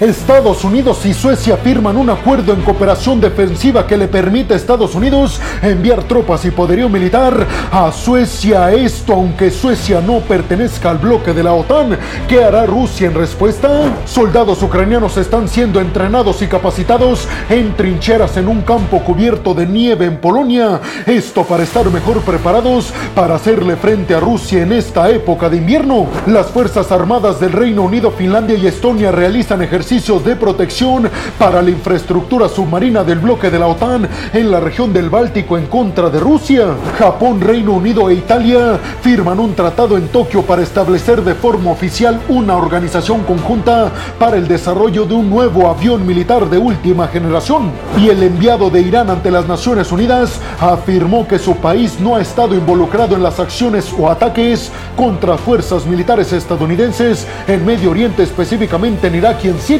Estados Unidos y Suecia firman un acuerdo en cooperación defensiva que le permite a Estados Unidos enviar tropas y poderío militar a Suecia. Esto aunque Suecia no pertenezca al bloque de la OTAN. ¿Qué hará Rusia en respuesta? Soldados ucranianos están siendo entrenados y capacitados en trincheras en un campo cubierto de nieve en Polonia. Esto para estar mejor preparados para hacerle frente a Rusia en esta época de invierno. Las Fuerzas Armadas del Reino Unido, Finlandia y Estonia realizan ejercicios de protección para la infraestructura submarina del bloque de la OTAN en la región del Báltico en contra de Rusia. Japón, Reino Unido e Italia firman un tratado en Tokio para establecer de forma oficial una organización conjunta para el desarrollo de un nuevo avión militar de última generación. Y el enviado de Irán ante las Naciones Unidas afirmó que su país no ha estado involucrado en las acciones o ataques contra fuerzas militares estadounidenses en Medio Oriente, específicamente en Irak y en Siria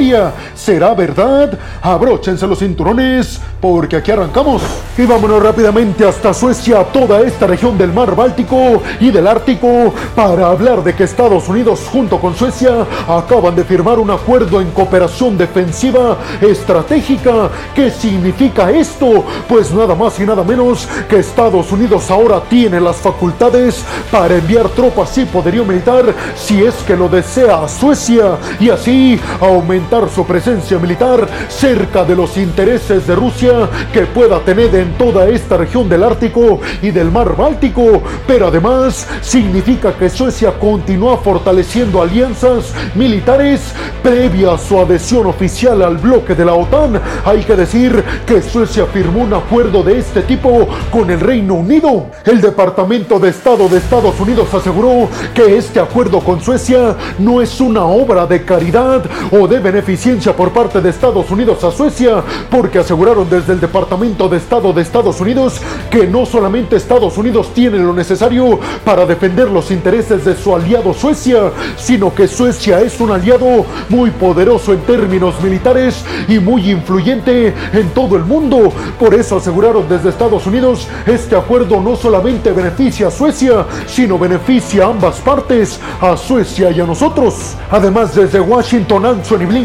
¿Será verdad? Abróchense los cinturones porque aquí arrancamos. Y vámonos rápidamente hasta Suecia, toda esta región del mar Báltico y del Ártico, para hablar de que Estados Unidos junto con Suecia acaban de firmar un acuerdo en cooperación defensiva estratégica. ¿Qué significa esto? Pues nada más y nada menos que Estados Unidos ahora tiene las facultades para enviar tropas y poderío militar si es que lo desea a Suecia y así aumentar su presencia militar cerca de los intereses de Rusia que pueda tener en toda esta región del Ártico y del Mar Báltico, pero además significa que Suecia continúa fortaleciendo alianzas militares previa a su adhesión oficial al bloque de la OTAN. Hay que decir que Suecia firmó un acuerdo de este tipo con el Reino Unido. El Departamento de Estado de Estados Unidos aseguró que este acuerdo con Suecia no es una obra de caridad o de beneficio eficiencia por parte de Estados Unidos a Suecia, porque aseguraron desde el Departamento de Estado de Estados Unidos que no solamente Estados Unidos tiene lo necesario para defender los intereses de su aliado Suecia, sino que Suecia es un aliado muy poderoso en términos militares y muy influyente en todo el mundo. Por eso aseguraron desde Estados Unidos, este acuerdo no solamente beneficia a Suecia, sino beneficia a ambas partes, a Suecia y a nosotros. Además, desde Washington, Anthony Blinken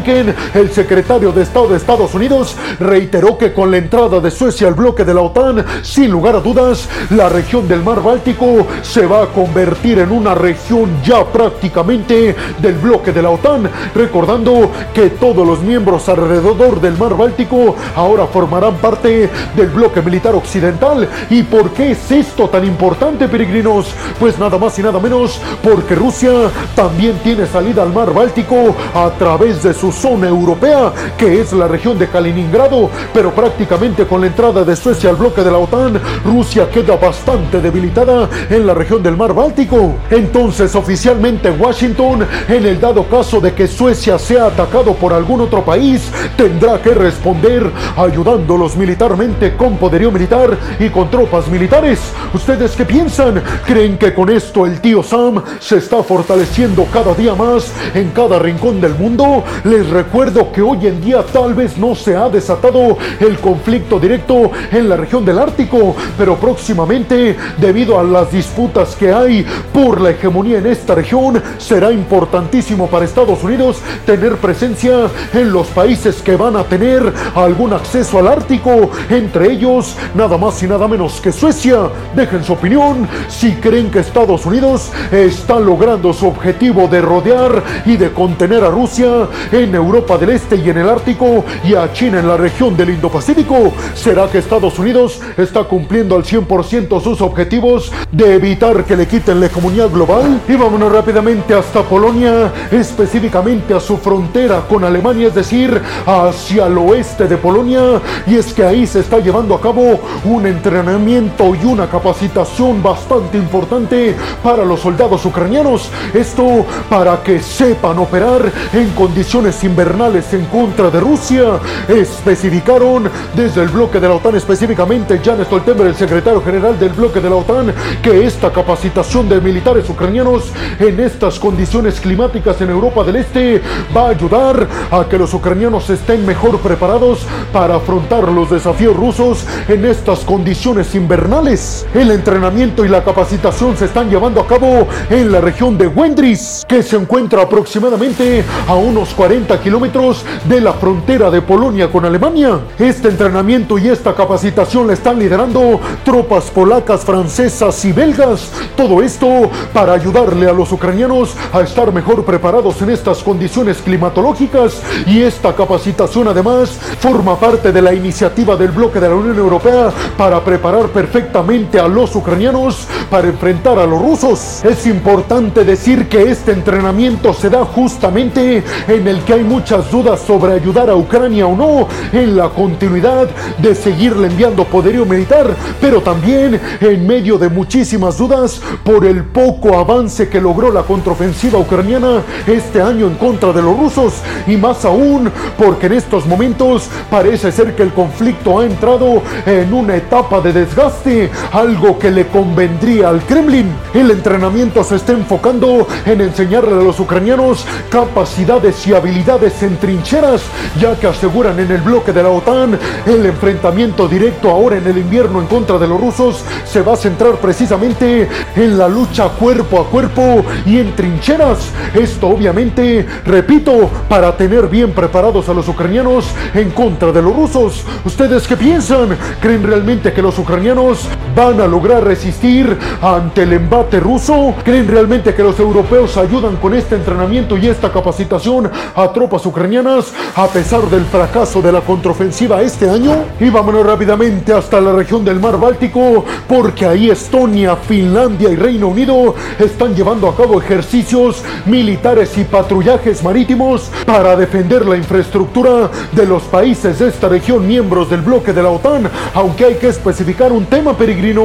el secretario de Estado de Estados Unidos, reiteró que con la entrada de Suecia al bloque de la OTAN, sin lugar a dudas, la región del mar Báltico se va a convertir en una región ya prácticamente del bloque de la OTAN, recordando que todos los miembros alrededor del mar Báltico ahora formarán parte del bloque militar occidental. ¿Y por qué es esto tan importante, peregrinos? Pues nada más y nada menos porque Rusia también tiene salida al mar Báltico a través de zona europea, que es la región de Kaliningrado, pero prácticamente con la entrada de Suecia al bloque de la OTAN, Rusia queda bastante debilitada en la región del mar Báltico. Entonces, oficialmente Washington, en el dado caso de que Suecia sea atacado por algún otro país, tendrá que responder ayudándolos militarmente con poderío militar y con tropas militares. ¿Ustedes qué piensan? ¿Creen que con esto el tío Sam se está fortaleciendo cada día más en cada rincón del mundo? Les recuerdo que hoy en día tal vez no se ha desatado el conflicto directo en la región del Ártico, pero próximamente, debido a las disputas que hay por la hegemonía en esta región, será importantísimo para Estados Unidos tener presencia en los países que van a tener algún acceso al Ártico, entre ellos nada más y nada menos que Suecia. Dejen su opinión si creen que Estados Unidos está logrando su objetivo de rodear y de contener a Rusia Europa del Este y en el Ártico y a China en la región del Indo-Pacífico? ¿Será que Estados Unidos está cumpliendo al 100% sus objetivos de evitar que le quiten la hegemonía global? Y vámonos rápidamente hasta Polonia, específicamente a su frontera con Alemania, es decir, hacia el oeste de Polonia. Y es que ahí se está llevando a cabo un entrenamiento y una capacitación bastante importante para los soldados ucranianos. Esto para que sepan operar en condiciones invernales en contra de Rusia. Especificaron desde el bloque de la OTAN, específicamente Jan Stoltenberg, el secretario general del bloque de la OTAN, que esta capacitación de militares ucranianos en estas condiciones climáticas en Europa del Este va a ayudar a que los ucranianos estén mejor preparados para afrontar los desafíos rusos en estas condiciones invernales. El entrenamiento y la capacitación se están llevando a cabo en la región de Wendris, que se encuentra aproximadamente a unos 40 60 kilómetros de la frontera de Polonia con Alemania. Este entrenamiento y esta capacitación la están liderando tropas polacas, francesas y belgas. Todo esto para ayudarle a los ucranianos a estar mejor preparados en estas condiciones climatológicas y esta capacitación además forma parte de la iniciativa del bloque de la Unión Europea para preparar perfectamente a los ucranianos para enfrentar a los rusos. Es importante decir que este entrenamiento se da justamente en el que hay muchas dudas sobre ayudar a Ucrania o no en la continuidad de seguirle enviando poderío militar, pero también en medio de muchísimas dudas por el poco avance que logró la contraofensiva ucraniana este año en contra de los rusos y más aún porque en estos momentos parece ser que el conflicto ha entrado en una etapa de desgaste, algo que le convendría al Kremlin. El entrenamiento se está enfocando en enseñarle a los ucranianos capacidades y habilidades en trincheras, ya que aseguran en el bloque de la OTAN el enfrentamiento directo ahora en el invierno en contra de los rusos se va a centrar precisamente en la lucha cuerpo a cuerpo y en trincheras. Esto obviamente, repito, para tener bien preparados a los ucranianos en contra de los rusos. ¿Ustedes qué piensan? ¿Creen realmente que los ucranianos van a lograr resistir ante el embate ruso? ¿Creen realmente que los europeos ayudan con este entrenamiento y esta capacitación tropas ucranianas a pesar del fracaso de la contraofensiva este año? Y vámonos rápidamente hasta la región del mar Báltico porque ahí Estonia, Finlandia y Reino Unido están llevando a cabo ejercicios militares y patrullajes marítimos para defender la infraestructura de los países de esta región miembros del bloque de la OTAN, aunque hay que especificar un tema peregrino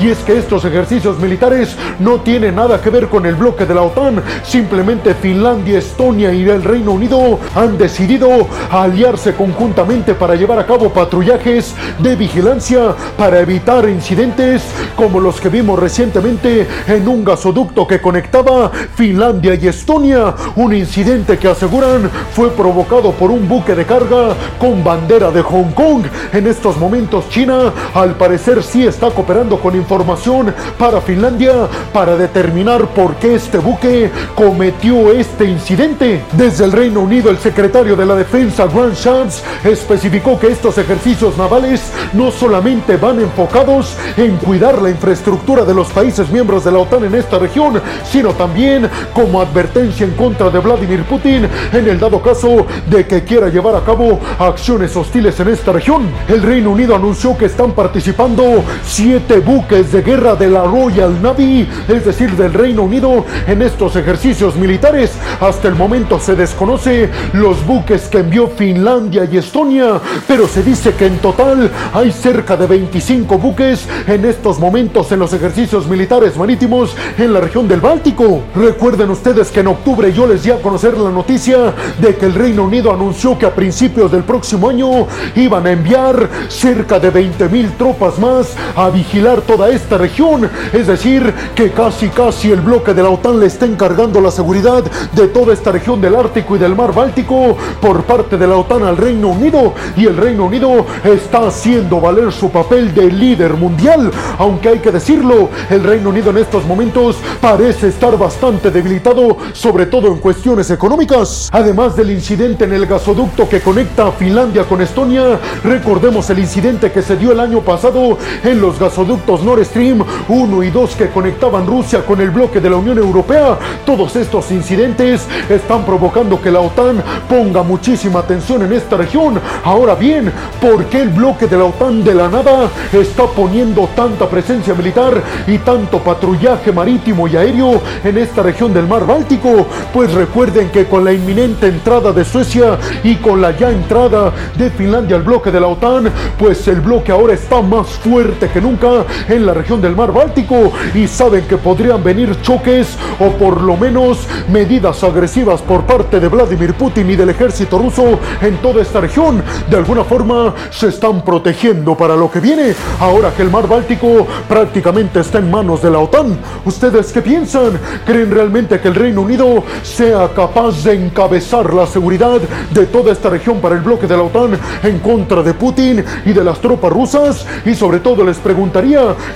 y es que estos ejercicios militares no tienen nada que ver con el bloque de la OTAN, simplemente Finlandia, Estonia y el Reino Unido han decidido aliarse conjuntamente para llevar a cabo patrullajes de vigilancia para evitar incidentes como los que vimos recientemente en un gasoducto que conectaba Finlandia y Estonia, un incidente que aseguran fue provocado por un buque de carga con bandera de Hong Kong. En estos momentos China al parecer sí está operando con información para Finlandia para determinar por qué este buque cometió este incidente. Desde el Unido, el secretario de la Defensa, Grant Shapps, especificó que estos ejercicios navales no solamente van enfocados en cuidar la infraestructura de los países miembros de la OTAN en esta región, sino también como advertencia en contra de Vladimir Putin en el dado caso de que quiera llevar a cabo acciones hostiles en esta región. El Reino Unido anunció que están participando siete buques de guerra de la Royal Navy, es decir, del Reino Unido, en estos ejercicios militares. Hasta el momento se desconoce los buques que envió Finlandia y Estonia, pero se dice que en total hay cerca de 25 buques en estos momentos en los ejercicios militares marítimos en la región del Báltico. Recuerden ustedes que en octubre yo les di a conocer la noticia de que el Reino Unido anunció que a principios del próximo año iban a enviar cerca de 20 mil tropas más a vigilar toda esta región. Es decir, que casi casi el bloque de la OTAN le está encargando la seguridad de toda esta región del Ártico y del Mar Báltico por parte de la OTAN al Reino Unido. Y el Reino Unido está haciendo valer su papel de líder mundial. Aunque hay que decirlo, el Reino Unido en estos momentos parece estar bastante debilitado, sobre todo en cuestiones económicas. Además del incidente en el gasoducto que conecta Finlandia con Estonia, recordemos el incidente que se dio el año pasado en los gasoductos Nord Stream 1 y 2 que conectaban Rusia con el bloque de la Unión Europea. Todos estos incidentes están provocando que la OTAN ponga muchísima atención en esta región. Ahora bien, ¿por qué el bloque de la OTAN de la nada está poniendo tanta presencia militar y tanto patrullaje marítimo y aéreo en esta región del mar Báltico? Pues recuerden que con la inminente entrada de Suecia y con la ya entrada de Finlandia al bloque de la OTAN, pues el bloque ahora está más fuerte que nunca en la región del mar Báltico y saben que podrían venir choques o por lo menos medidas agresivas por parte de Vladimir Putin y del ejército ruso en toda esta región. De alguna forma se están protegiendo para lo que viene ahora que el mar Báltico prácticamente está en manos de la OTAN. ¿Ustedes qué piensan? ¿Creen realmente que el Reino Unido sea capaz de encabezar la seguridad de toda esta región para el bloque de la OTAN en contra de Putin y de las tropas rusas? Y sobre todo les preguntaría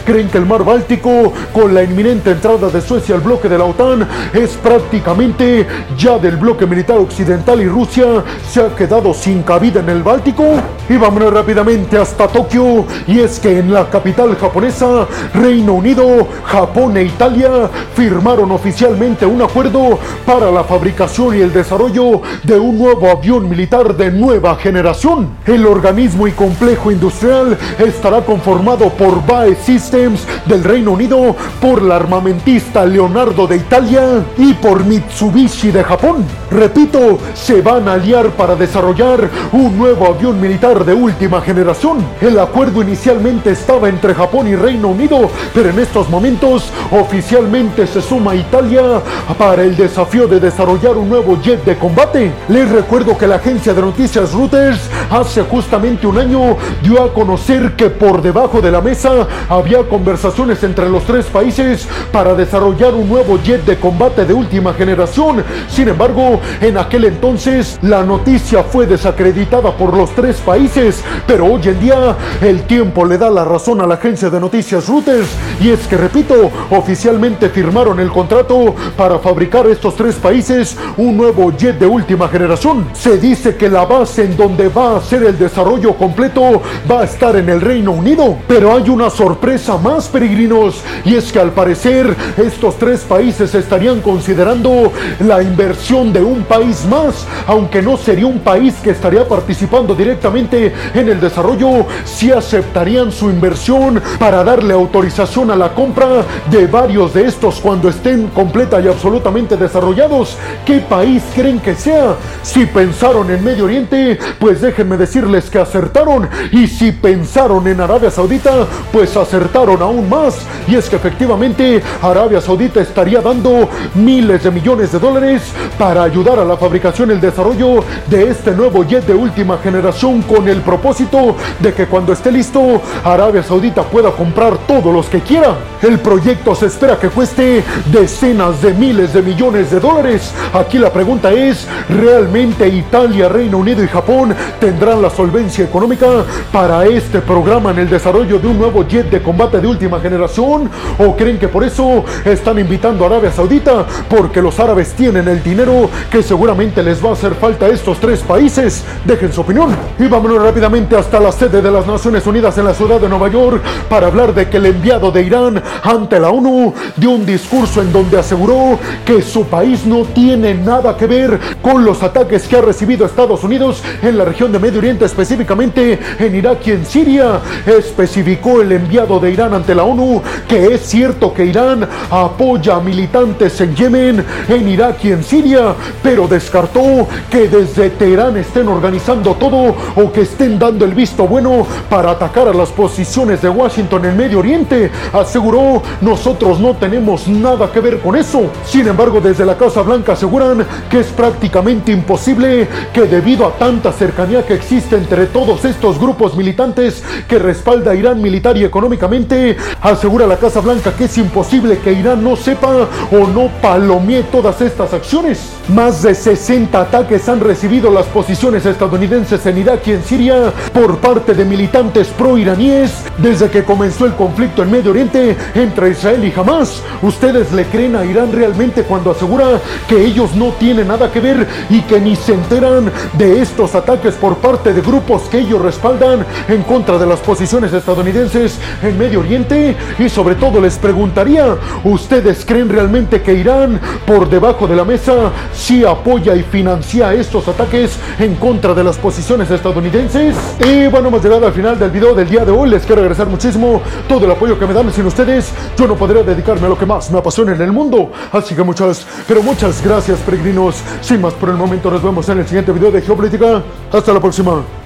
¿Creen que el mar Báltico, con la inminente entrada de Suecia al bloque de la OTAN, es prácticamente ya del bloque militar Occidental y Rusia se ha quedado sin cabida en el Báltico? Y vámonos rápidamente hasta Tokio. Y es que en la capital japonesa, Reino Unido, Japón e Italia firmaron oficialmente un acuerdo para la fabricación y el desarrollo de un nuevo avión militar de nueva generación. El organismo y complejo industrial estará conformado por BAE Systems del Reino Unido, por la armamentista Leonardo de Italia y por Mitsubishi de Japón. Repito, se van a aliar para desarrollar un nuevo avión militar de última generación. El acuerdo inicialmente estaba entre Japón y Reino Unido, pero en estos momentos oficialmente se suma Italia para el desafío de desarrollar un nuevo jet de combate. Les recuerdo que la agencia de noticias Reuters hace justamente un año dio a conocer que por debajo de la mesa había conversaciones entre los tres países para desarrollar un nuevo jet de combate de última generación. Sin embargo, en aquel entonces la noticia fue desacreditada por los tres países, pero hoy en día el tiempo le da la razón a la agencia de noticias Reuters y es que repito, oficialmente firmaron el contrato para fabricar estos tres países un nuevo jet de última generación. Se dice que la base en donde va a ser el desarrollo completo va a estar en el Reino Unido, pero hay una sorpresa más peregrinos y es que al parecer estos tres países estarían considerando la inversión de un país más, aunque no sería un país que estaría participando directamente en el desarrollo, si aceptarían su inversión para darle autorización a la compra de varios de estos cuando estén completa y absolutamente desarrollados. ¿Qué país creen que sea? Si pensaron en Medio Oriente, pues déjenme decirles que acertaron. Y si pensaron en Arabia Saudita, pues acertaron aún más. Y es que efectivamente Arabia Saudita estaría dando miles de millones de dólares para ayudar a la fabricación y el desarrollo de este nuevo jet de última generación con el propósito de que cuando esté listo Arabia Saudita pueda comprar todos los que quiera. El proyecto se espera que cueste decenas de miles de millones de dólares. Aquí la pregunta es, ¿realmente Italia, Reino Unido y Japón tendrán la solvencia económica para este programa en el desarrollo de un nuevo jet de combate de última generación? ¿O creen que por eso están invitando a Arabia Saudita? Porque los árabes tienen el dinero que seguramente les va a hacer falta a estos tres países. Dejen su opinión. Y vámonos rápidamente hasta la sede de las Naciones Unidas en la ciudad de Nueva York para hablar de que el enviado de Irán ante la ONU dio un discurso en donde aseguró que su país no tiene nada que ver con los ataques que ha recibido Estados Unidos en la región de Medio Oriente, específicamente en Irak y en Siria. Especificó el enviado de Irán ante la ONU que es cierto que Irán apoya a militantes en Yemen, en Irak y en Siria, pero descartó que desde Teherán estén organizando todo o que estén dando el visto bueno para atacar a las posiciones de Washington en Medio Oriente. Aseguró, nosotros no tenemos nada que ver con eso. Sin embargo, desde la Casa Blanca aseguran que es prácticamente imposible que debido a tanta cercanía que existe entre todos estos grupos militantes que respalda a Irán militar y económicamente, asegura la Casa Blanca que es imposible que Irán no sepa o no palomee todas estas acciones. Más de 60 ataques han recibido las posiciones estadounidenses en Irak y en Siria por parte de militantes pro-iraníes desde que comenzó el conflicto en Medio Oriente entre Israel y Hamas. ¿Ustedes le creen a Irán realmente cuando asegura que ellos no tienen nada que ver y que ni se enteran de estos ataques por parte de grupos que ellos respaldan en contra de las posiciones estadounidenses en Medio Oriente? Y sobre todo les preguntaría, ¿ustedes creen realmente que Irán por debajo de la mesa sí apoya y financia estos ataques en contra de las posiciones estadounidenses? Y bueno, hemos llegado al final del video del día de hoy. Les quiero agradecer muchísimo todo el apoyo que me dan. Sin ustedes, yo no podría dedicarme a lo que más me apasiona en el mundo. Así que muchas, pero muchas gracias, peregrinos. Sin más por el momento, nos vemos en el siguiente video de Geopolítica. Hasta la próxima.